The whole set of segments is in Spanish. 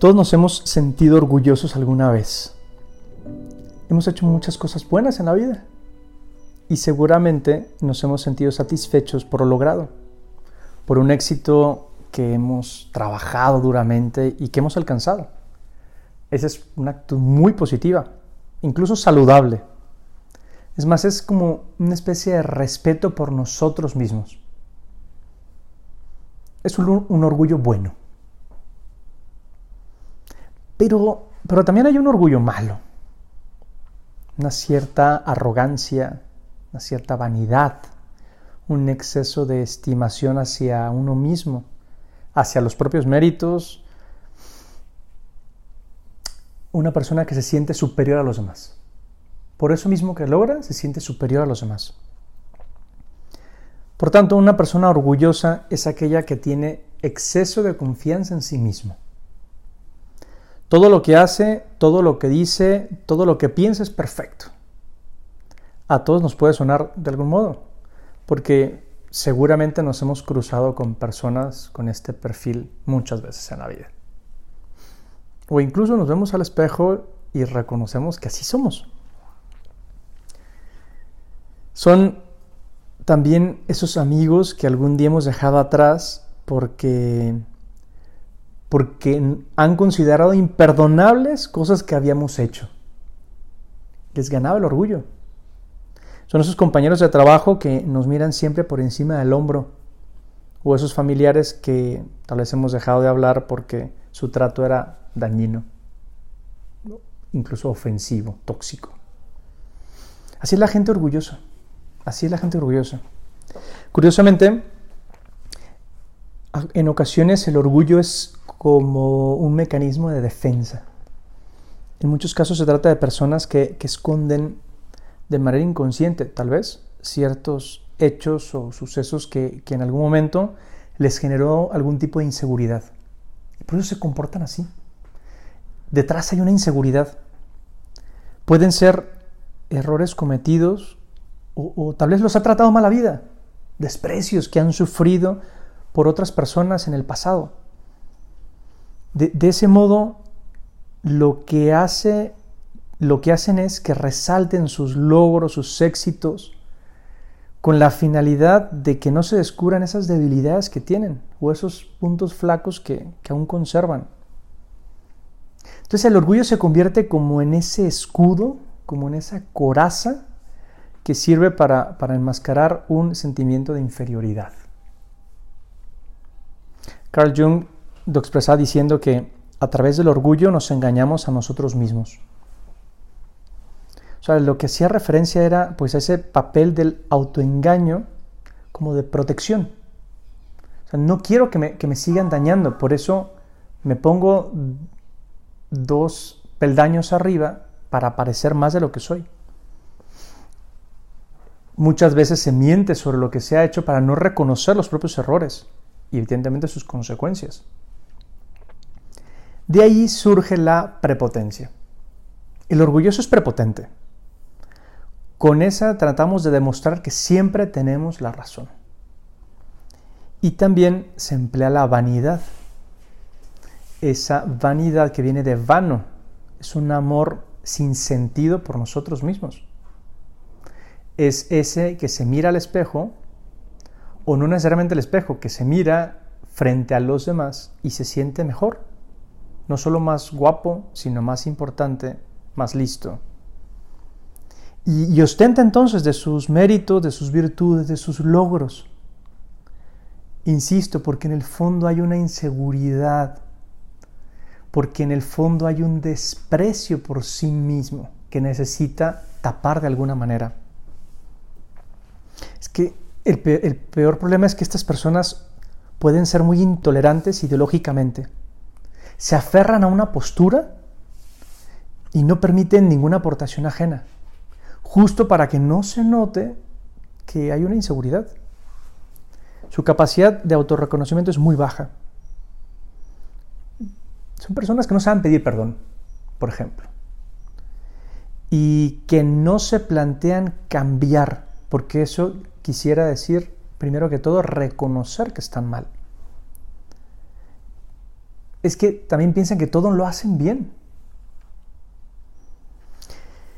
Todos nos hemos sentido orgullosos alguna vez. Hemos hecho muchas cosas buenas en la vida y seguramente nos hemos sentido satisfechos por lo logrado, por un éxito que hemos trabajado duramente y que hemos alcanzado. Ese es un acto muy positiva, incluso saludable. Es más, es como una especie de respeto por nosotros mismos. Es un, un orgullo bueno. Pero, pero también hay un orgullo malo, una cierta arrogancia, una cierta vanidad, un exceso de estimación hacia uno mismo, hacia los propios méritos, una persona que se siente superior a los demás. Por eso mismo que logra, se siente superior a los demás. Por tanto, una persona orgullosa es aquella que tiene exceso de confianza en sí mismo. Todo lo que hace, todo lo que dice, todo lo que piensa es perfecto. A todos nos puede sonar de algún modo, porque seguramente nos hemos cruzado con personas con este perfil muchas veces en la vida. O incluso nos vemos al espejo y reconocemos que así somos. Son también esos amigos que algún día hemos dejado atrás porque porque han considerado imperdonables cosas que habíamos hecho. Les ganaba el orgullo. Son esos compañeros de trabajo que nos miran siempre por encima del hombro. O esos familiares que tal vez hemos dejado de hablar porque su trato era dañino, incluso ofensivo, tóxico. Así es la gente orgullosa. Así es la gente orgullosa. Curiosamente, en ocasiones el orgullo es como un mecanismo de defensa. En muchos casos se trata de personas que, esconden de manera inconsciente, tal vez, ciertos hechos o sucesos que, que en algún momento les generó algún tipo de inseguridad. Y por eso se comportan así. Detrás hay una inseguridad. Pueden ser errores cometidos o, o, tal vez los ha tratado mala vida, desprecios que han sufrido por otras personas en el pasado. De, ese modo, lo que, hace, lo que hacen es que resalten sus logros, sus éxitos, con la finalidad de que no se descubran esas debilidades que tienen o esos puntos flacos que, aún conservan. Entonces el orgullo se convierte como en ese escudo, como en esa coraza que sirve para, para enmascarar un sentimiento de inferioridad. Carl Jung lo expresaba diciendo que a través del orgullo nos engañamos a nosotros mismos. O sea, lo que hacía referencia era pues ese papel del autoengaño como de protección. No quiero que me, que me sigan dañando, por eso me pongo dos peldaños arriba para parecer más de lo que soy. Muchas veces se miente sobre lo que se ha hecho para no reconocer los propios errores y evidentemente sus consecuencias. De ahí surge la prepotencia. El orgulloso es prepotente. Con esa tratamos de demostrar que siempre tenemos la razón. Y también se emplea la vanidad. Esa vanidad que viene de vano. Es un amor sin sentido por nosotros mismos. Es ese que se mira al espejo, o no necesariamente al espejo, que se mira frente a los demás y se siente mejor no solo más guapo, sino más importante, más listo. Y, ostenta entonces de sus méritos, de sus virtudes, de sus logros. Insisto, porque en el fondo hay una inseguridad, porque en el fondo hay un desprecio por sí mismo que necesita tapar de alguna manera. Es que el peor problema es que estas personas pueden ser muy intolerantes ideológicamente se aferran a una postura y no permiten ninguna aportación ajena, justo para que no se note que hay una inseguridad. Su capacidad de autorreconocimiento es muy baja. Son personas que no saben pedir perdón, por ejemplo, y que no se plantean cambiar, porque eso quisiera decir, primero que todo, reconocer que están mal. Es que también piensan que todo lo hacen bien.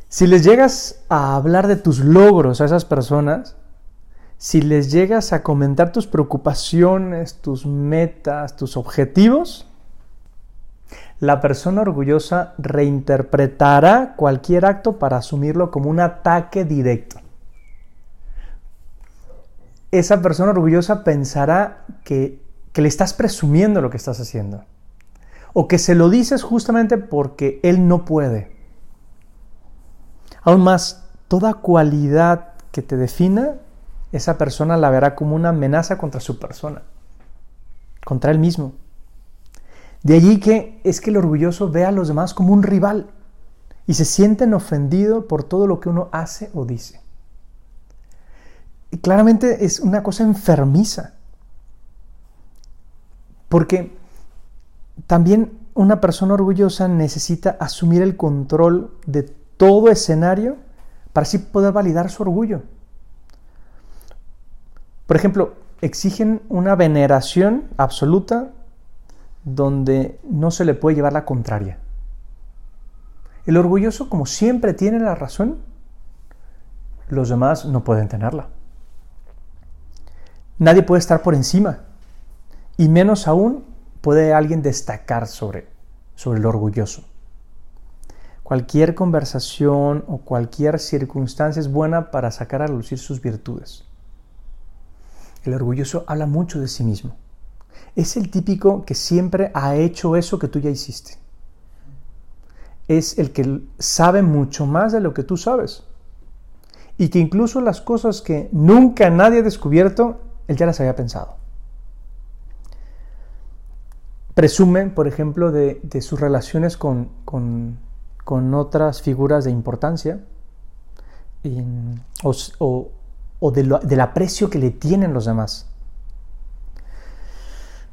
Si les llegas a hablar de tus logros a esas personas, si les llegas a comentar tus preocupaciones, tus metas, tus objetivos, la persona orgullosa reinterpretará cualquier acto para asumirlo como un ataque directo. Esa persona orgullosa pensará que, le estás presumiendo lo que estás haciendo. O que se lo dices justamente porque él no puede. Aún más, toda cualidad que te defina, esa persona la verá como una amenaza contra su persona, contra él mismo. De allí que es que el orgulloso ve a los demás como un rival y se sienten ofendidos por todo lo que uno hace o dice. Y claramente es una cosa enfermiza. Porque también una persona orgullosa necesita asumir el control de todo escenario para así poder validar su orgullo. Por ejemplo, exigen una veneración absoluta donde no se le puede llevar la contraria. El orgulloso, como siempre tiene la razón, los demás no pueden tenerla. Nadie puede estar por encima, y menos aún puede alguien destacar sobre, sobre el orgulloso. Cualquier conversación o cualquier circunstancia es buena para sacar a lucir sus virtudes. El orgulloso habla mucho de sí mismo es el típico que siempre ha hecho eso que tú ya hiciste. Es el que sabe mucho más de lo que tú sabes. Y que incluso las cosas que nunca nadie ha descubierto, él ya las había pensado. Presume, por ejemplo, de, sus relaciones con, otras figuras de importancia o, del aprecio que le tienen los demás.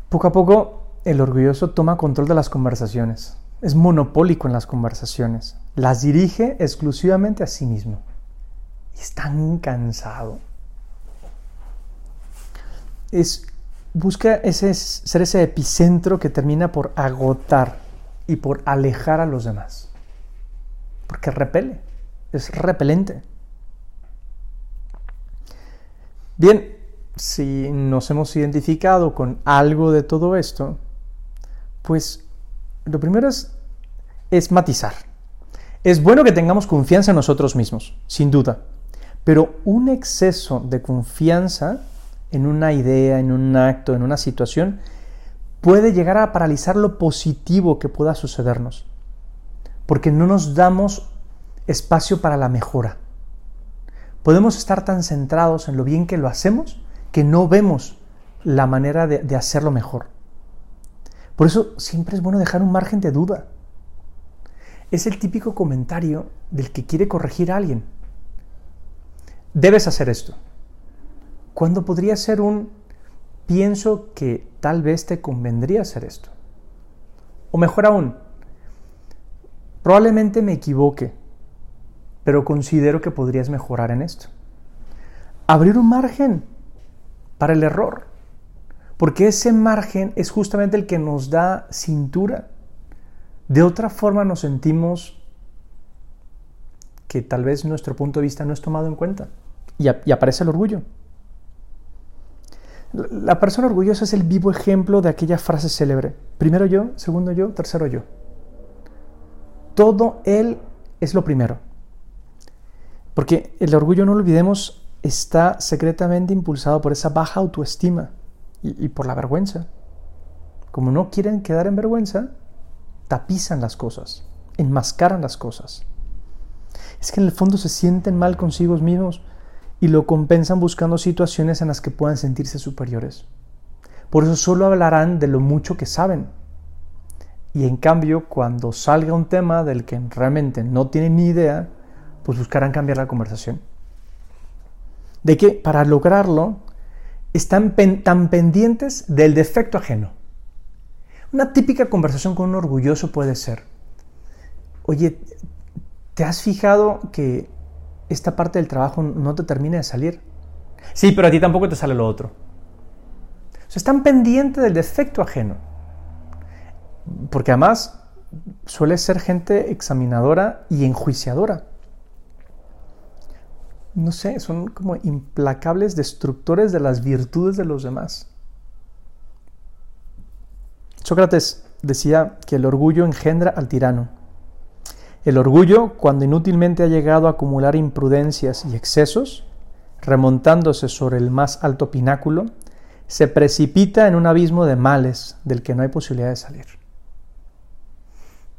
Poco a poco, el orgulloso toma control de las conversaciones. Es monopólico en las conversaciones. Las dirige exclusivamente a sí mismo. Es tan cansado. Es, busca ese, ser ese epicentro que termina por agotar y por alejar a los demás. Porque repele. Es repelente. Bien, si nos hemos identificado con algo de todo esto, pues lo primero es, es matizar. Es bueno que tengamos confianza en nosotros mismos, sin duda, pero un exceso de confianza en una idea, en un acto, en una situación, puede llegar a paralizar lo positivo que pueda sucedernos, porque no nos damos espacio para la mejora. Podemos estar tan centrados en lo bien que lo hacemos que no vemos la manera de, hacerlo mejor. Por eso siempre es bueno dejar un margen de duda. Es el típico comentario del que quiere corregir a alguien. Debes hacer esto. Cuando podría ser un pienso que tal vez te convendría hacer esto. O mejor aún, probablemente me equivoque, pero considero que podrías mejorar en esto. Abrir un margen para el error. Porque ese margen es justamente el que nos da cintura. De otra forma nos sentimos que tal vez nuestro punto de vista no es tomado en cuenta. Y, aparece el orgullo. La persona orgullosa es el vivo ejemplo de aquella frase célebre. Primero yo, segundo yo, tercero yo. Todo él es lo primero. Porque el orgullo, no lo olvidemos, está secretamente impulsado por esa baja autoestima y, por la vergüenza. Como no quieren quedar en vergüenza, tapizan las cosas, enmascaran las cosas. Es que en el fondo se sienten mal consigo mismos y lo compensan buscando situaciones en las que puedan sentirse superiores. Por eso solo hablarán de lo mucho que saben. Y en cambio, cuando salga un tema del que realmente no tienen ni idea, pues buscarán cambiar la conversación de que para lograrlo están tan pendientes del defecto ajeno. Una típica conversación con un orgulloso puede ser, oye, ¿te has fijado que esta parte del trabajo no te termina de salir? Sí, pero a ti tampoco te sale lo otro. O sea, están pendientes del defecto ajeno. Porque además suele ser gente examinadora y enjuiciadora. No sé, son como implacables destructores de las virtudes de los demás. Sócrates decía que el orgullo engendra al tirano. El orgullo, cuando inútilmente ha llegado a acumular imprudencias y excesos, remontándose sobre el más alto pináculo, se precipita en un abismo de males del que no hay posibilidad de salir.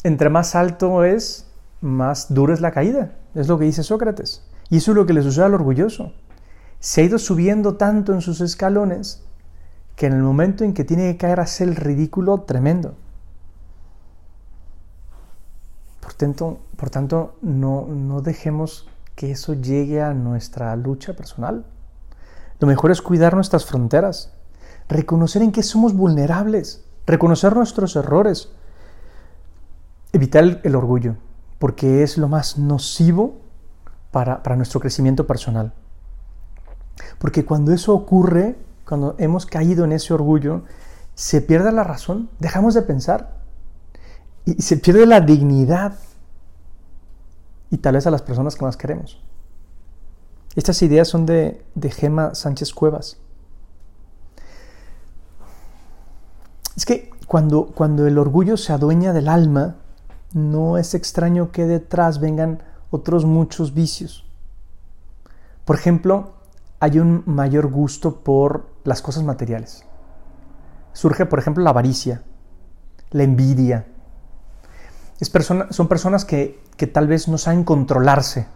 Entre más alto es, más dura es la caída, es lo que dice Sócrates. Y eso es lo que le sucede al orgulloso. Se ha ido subiendo tanto en sus escalones que en el momento en que tiene que caer hace el ridículo tremendo. Por tanto, por tanto no, no dejemos que eso llegue a nuestra lucha personal. Lo mejor es cuidar nuestras fronteras, reconocer en qué somos vulnerables, reconocer nuestros errores, evitar el, orgullo, porque es lo más nocivo para, para nuestro crecimiento personal. Porque cuando eso ocurre, cuando hemos caído en ese orgullo, se pierde la razón, dejamos de pensar y se pierde la dignidad y tal vez a las personas que más queremos. Estas ideas son de, de Gema Sánchez Cuevas. Es que cuando, cuando el orgullo se adueña del alma, no es extraño que detrás vengan otros muchos vicios. Por ejemplo, hay un mayor gusto por las cosas materiales. Surge, por ejemplo, la avaricia, la envidia. Son personas que, que tal vez no saben controlarse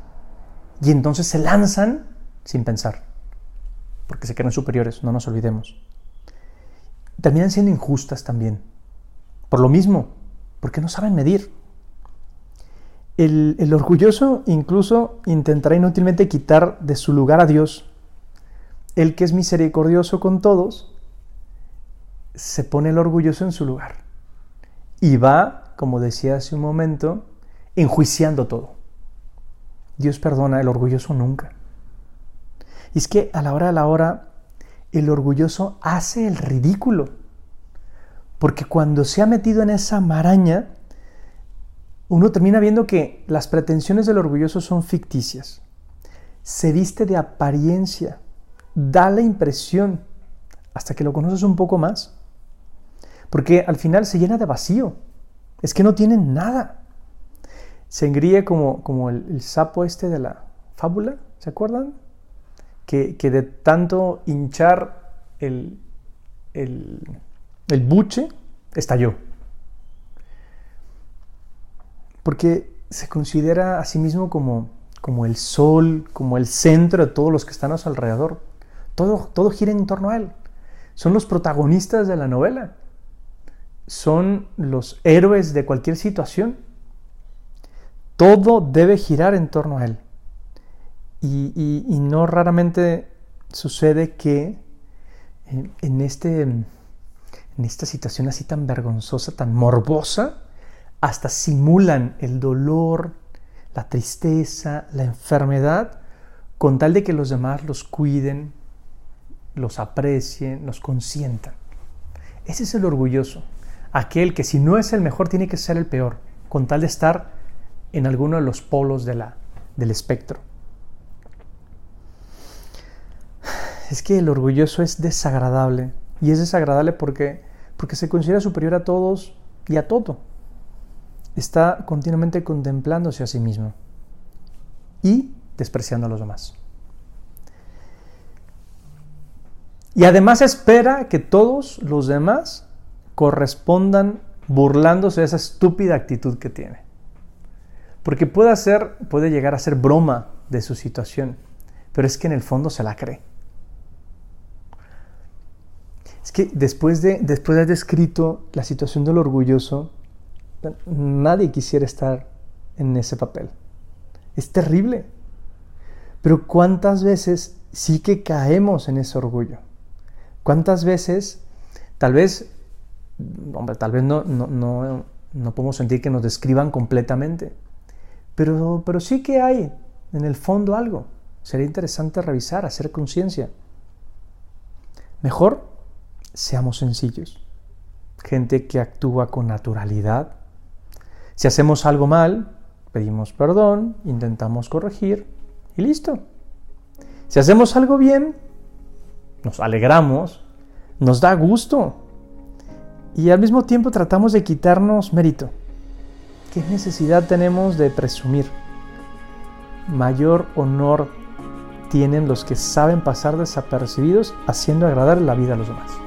y entonces se lanzan sin pensar, porque se creen superiores, no nos olvidemos. Terminan siendo injustas también, por lo mismo, porque no saben medir. El, el orgulloso incluso intentará inútilmente quitar de su lugar a Dios el que es misericordioso con todos, se pone el orgulloso en su lugar y va, como decía hace un momento, enjuiciando todo. Dios perdona el orgulloso nunca. Y es que a la hora de la hora, el orgulloso hace el ridículo. Porque cuando se ha metido en esa maraña, uno termina viendo que las pretensiones del orgulloso son ficticias. Se viste de apariencia da la impresión, hasta que lo conoces un poco más, porque al final se llena de vacío, es que no tiene nada. Se engríe como, como el, sapo este de la fábula, ¿se acuerdan? Que, de tanto hinchar el, el, el buche, estalló. Porque se considera a sí mismo como, como el sol, como el centro de todos los que están a su alrededor. Todo, gira en torno a él. Son los protagonistas de la novela. Son los héroes de cualquier situación. Todo debe girar en torno a él. Y, no raramente sucede que eh, en, este, en esta situación así tan vergonzosa, tan morbosa, hasta simulan el dolor, la tristeza, la enfermedad, con tal de que los demás los cuiden, los aprecien, los consientan. Ese es el orgulloso, aquel que si no es el mejor tiene que ser el peor, con tal de estar en alguno de los polos del espectro. Es que el orgulloso es desagradable, y es desagradable porque, porque se considera superior a todos y a todo. Está continuamente contemplándose a sí mismo y despreciando a los demás. Y además espera que todos los demás correspondan burlándose de esa estúpida actitud que tiene. Porque puede, hacer, puede llegar a ser broma de su situación, pero es que en el fondo se la cree. Es que después de, después de haber descrito la situación del orgulloso, nadie quisiera estar en ese papel. Es terrible. Pero ¿cuántas veces sí que caemos en ese orgullo? ¿Cuántas veces, tal vez, hombre, tal vez no, no, no, podemos sentir que nos describan completamente, pero, pero sí que hay en el fondo algo. Sería interesante revisar, hacer conciencia. Mejor seamos sencillos. gente que actúa con naturalidad. Si hacemos algo mal, pedimos perdón, intentamos corregir y listo. Si hacemos algo bien, nos alegramos, nos da gusto y al mismo tiempo tratamos de quitarnos mérito. ¿Qué necesidad tenemos de presumir? Mayor honor tienen los que saben pasar desapercibidos haciendo agradar la vida a los demás.